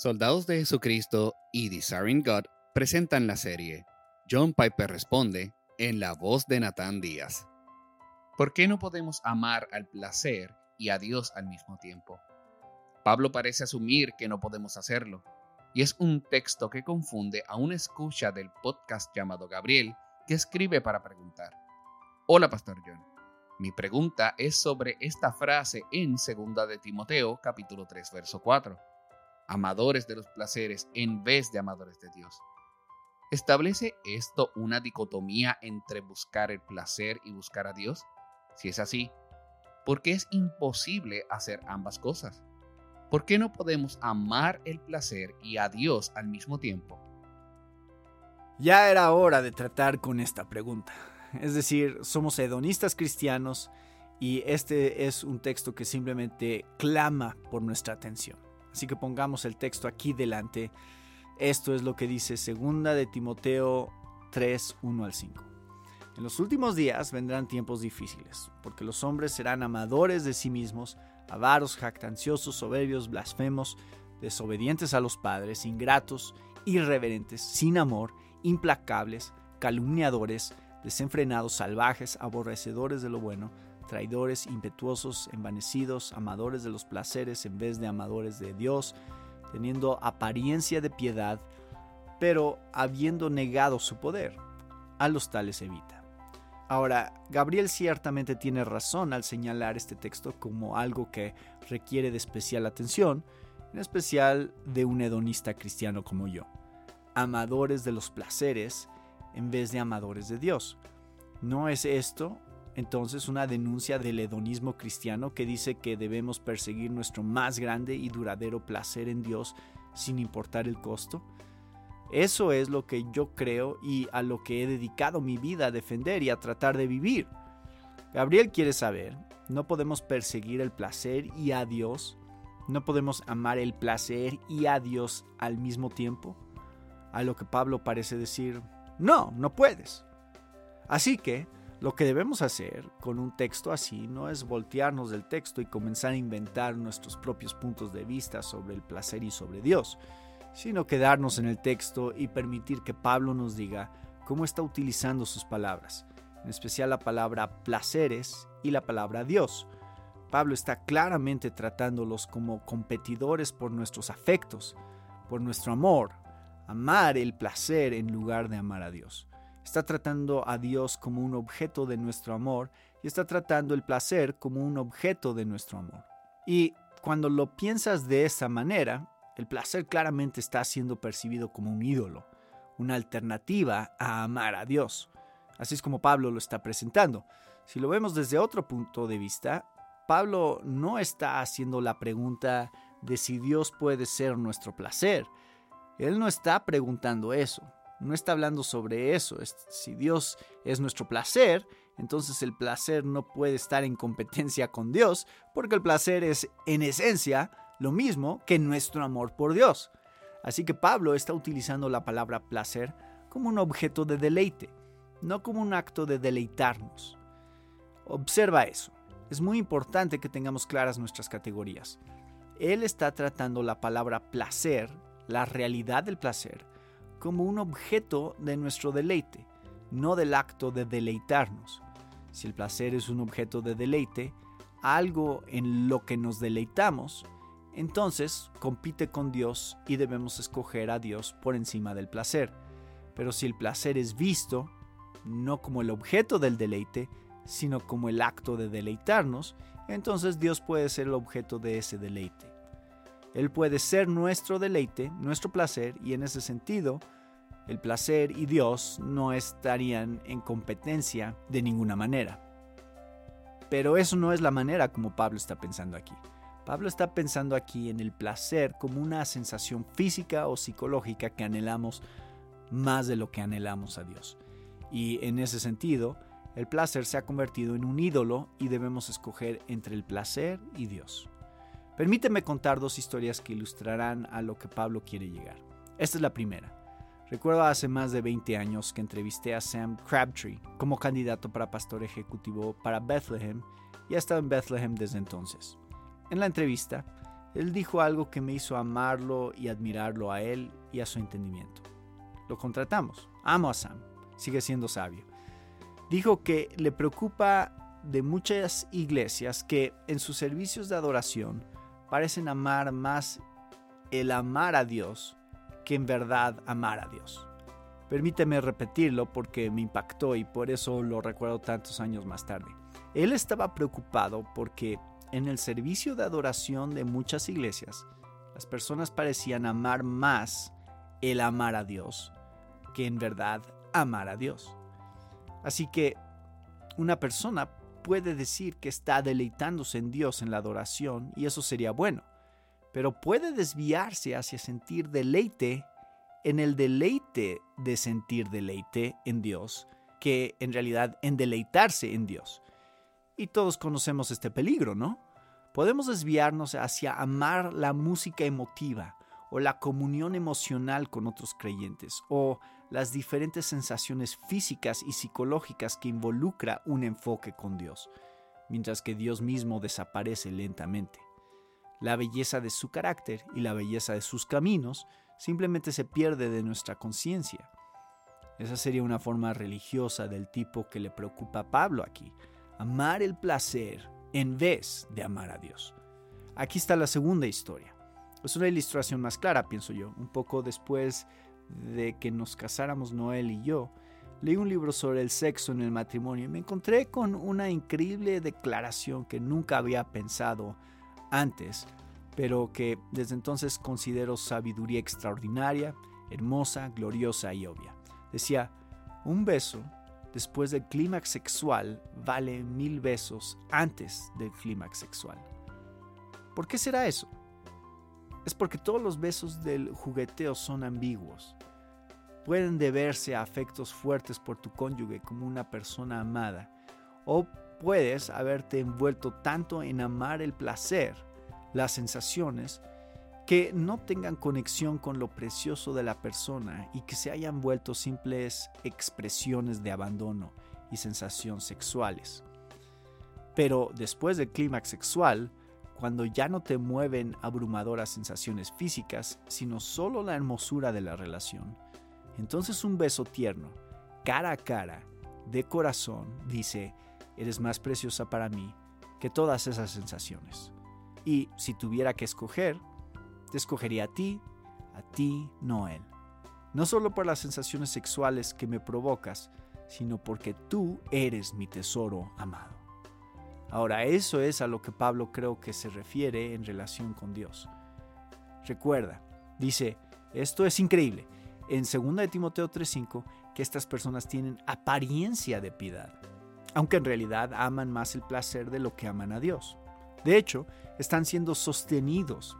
Soldados de Jesucristo y Desiring God presentan la serie John Piper responde en la voz de Nathan Díaz. ¿Por qué no podemos amar al placer y a Dios al mismo tiempo? Pablo parece asumir que no podemos hacerlo, y es un texto que confunde a una escucha del podcast llamado Gabriel que escribe para preguntar. Hola, Pastor John. Mi pregunta es sobre esta frase en 2 de Timoteo capítulo 3 verso 4 amadores de los placeres en vez de amadores de Dios. ¿Establece esto una dicotomía entre buscar el placer y buscar a Dios? Si es así, ¿por qué es imposible hacer ambas cosas? ¿Por qué no podemos amar el placer y a Dios al mismo tiempo? Ya era hora de tratar con esta pregunta. Es decir, somos hedonistas cristianos y este es un texto que simplemente clama por nuestra atención. Así que pongamos el texto aquí delante. Esto es lo que dice segunda de Timoteo 3, 1 al 5. En los últimos días vendrán tiempos difíciles, porque los hombres serán amadores de sí mismos, avaros, jactanciosos, soberbios, blasfemos, desobedientes a los padres, ingratos, irreverentes, sin amor, implacables, calumniadores, desenfrenados, salvajes, aborrecedores de lo bueno, traidores, impetuosos, envanecidos, amadores de los placeres en vez de amadores de Dios, teniendo apariencia de piedad, pero habiendo negado su poder. A los tales evita. Ahora, Gabriel ciertamente tiene razón al señalar este texto como algo que requiere de especial atención, en especial de un hedonista cristiano como yo. Amadores de los placeres en vez de amadores de Dios. ¿No es esto entonces una denuncia del hedonismo cristiano que dice que debemos perseguir nuestro más grande y duradero placer en Dios sin importar el costo? Eso es lo que yo creo y a lo que he dedicado mi vida a defender y a tratar de vivir. Gabriel quiere saber, ¿no podemos perseguir el placer y a Dios? ¿No podemos amar el placer y a Dios al mismo tiempo? A lo que Pablo parece decir, no, no puedes. Así que, lo que debemos hacer con un texto así no es voltearnos del texto y comenzar a inventar nuestros propios puntos de vista sobre el placer y sobre Dios, sino quedarnos en el texto y permitir que Pablo nos diga cómo está utilizando sus palabras, en especial la palabra placeres y la palabra Dios. Pablo está claramente tratándolos como competidores por nuestros afectos, por nuestro amor, amar el placer en lugar de amar a Dios. Está tratando a Dios como un objeto de nuestro amor y está tratando el placer como un objeto de nuestro amor. Y cuando lo piensas de esa manera, el placer claramente está siendo percibido como un ídolo, una alternativa a amar a Dios. Así es como Pablo lo está presentando. Si lo vemos desde otro punto de vista, Pablo no está haciendo la pregunta de si Dios puede ser nuestro placer. Él no está preguntando eso no está hablando sobre eso. Si Dios es nuestro placer, entonces el placer no puede estar en competencia con Dios, porque el placer es en esencia lo mismo que nuestro amor por Dios. Así que Pablo está utilizando la palabra placer como un objeto de deleite, no como un acto de deleitarnos. Observa eso. Es muy importante que tengamos claras nuestras categorías. Él está tratando la palabra placer, la realidad del placer, como un objeto de nuestro deleite, no del acto de deleitarnos. Si el placer es un objeto de deleite, algo en lo que nos deleitamos, entonces compite con Dios y debemos escoger a Dios por encima del placer. Pero si el placer es visto, no como el objeto del deleite, sino como el acto de deleitarnos, entonces Dios puede ser el objeto de ese deleite. Él puede ser nuestro deleite, nuestro placer, y en ese sentido, el placer y Dios no estarían en competencia de ninguna manera. Pero eso no es la manera como Pablo está pensando aquí. Pablo está pensando aquí en el placer como una sensación física o psicológica que anhelamos más de lo que anhelamos a Dios. Y en ese sentido, el placer se ha convertido en un ídolo y debemos escoger entre el placer y Dios. Permíteme contar dos historias que ilustrarán a lo que Pablo quiere llegar. Esta es la primera. Recuerdo hace más de 20 años que entrevisté a Sam Crabtree como candidato para pastor ejecutivo para Bethlehem y ha estado en Bethlehem desde entonces. En la entrevista, Él dijo algo que me hizo amarlo y admirarlo a él y a su entendimiento. Lo contratamos. Amo a Sam. Sigue siendo sabio. Dijo que le preocupa de muchas iglesias que en sus servicios de adoración parecen amar más el amar a Dios en verdad amar a Dios. Permíteme repetirlo porque me impactó y por eso lo recuerdo tantos años más tarde. Él estaba preocupado porque en el servicio de adoración de muchas iglesias, las personas parecían amar más el amar a Dios que en verdad amar a Dios. Así que una persona puede decir que está deleitándose en Dios en la adoración y eso sería bueno, pero puede desviarse hacia sentir deleite en el deleite de sentir deleite en Dios que en realidad en deleitarse en Dios. Y todos conocemos este peligro, ¿no? Podemos desviarnos hacia amar la música emotiva o la comunión emocional con otros creyentes o las diferentes sensaciones físicas y psicológicas que involucra un enfoque con Dios, mientras que Dios mismo desaparece lentamente. La belleza de su carácter y la belleza de sus caminos simplemente se pierde de nuestra conciencia. Esa sería una forma religiosa del tipo que le preocupa a Pablo aquí, amar el placer en vez de amar a Dios. Aquí está la segunda historia. Es una ilustración más clara, pienso yo. Un poco después de que nos casáramos Noel y yo, leí un libro sobre el sexo en el matrimonio y me encontré con una increíble declaración que nunca había pensado antes, pero que desde entonces considero sabiduría extraordinaria, hermosa, gloriosa y obvia. Decía, un beso después del clímax sexual vale mil besos antes del clímax sexual. ¿Por qué será eso? Es porque todos los besos del jugueteo son ambiguos. Pueden deberse a afectos fuertes por tu cónyuge como una persona amada, o puedes haberte envuelto tanto en amar el placer, las sensaciones, que no tengan conexión con lo precioso de la persona y que se hayan vuelto simples expresiones de abandono y sensación sexuales. Pero después del clímax sexual, cuando ya no te mueven abrumadoras sensaciones físicas, sino solo la hermosura de la relación, entonces un beso tierno, cara a cara, de corazón, dice, eres más preciosa para mí que todas esas sensaciones. Y si tuviera que escoger, te escogería a ti, a ti, no él. No solo por las sensaciones sexuales que me provocas, sino porque tú eres mi tesoro amado. Ahora, eso es a lo que Pablo creo que se refiere en relación con Dios. Recuerda, dice, esto es increíble, en 2 de Timoteo 3:5, que estas personas tienen apariencia de piedad, aunque en realidad aman más el placer de lo que aman a Dios. De hecho, están siendo sostenidos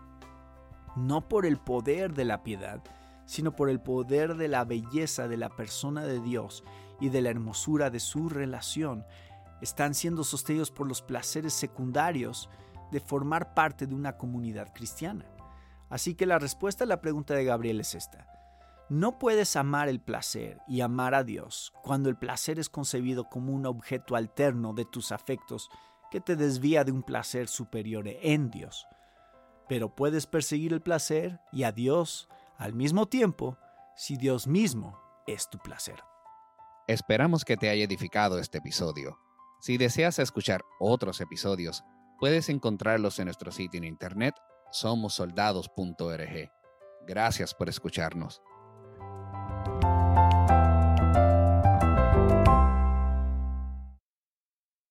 no por el poder de la piedad, sino por el poder de la belleza de la persona de Dios y de la hermosura de su relación. Están siendo sostenidos por los placeres secundarios de formar parte de una comunidad cristiana. Así que la respuesta a la pregunta de Gabriel es esta. No puedes amar el placer y amar a Dios cuando el placer es concebido como un objeto alterno de tus afectos que te desvía de un placer superior en Dios pero puedes perseguir el placer y a Dios al mismo tiempo si Dios mismo es tu placer. Esperamos que te haya edificado este episodio. Si deseas escuchar otros episodios, puedes encontrarlos en nuestro sitio en internet somosoldados.org. Gracias por escucharnos.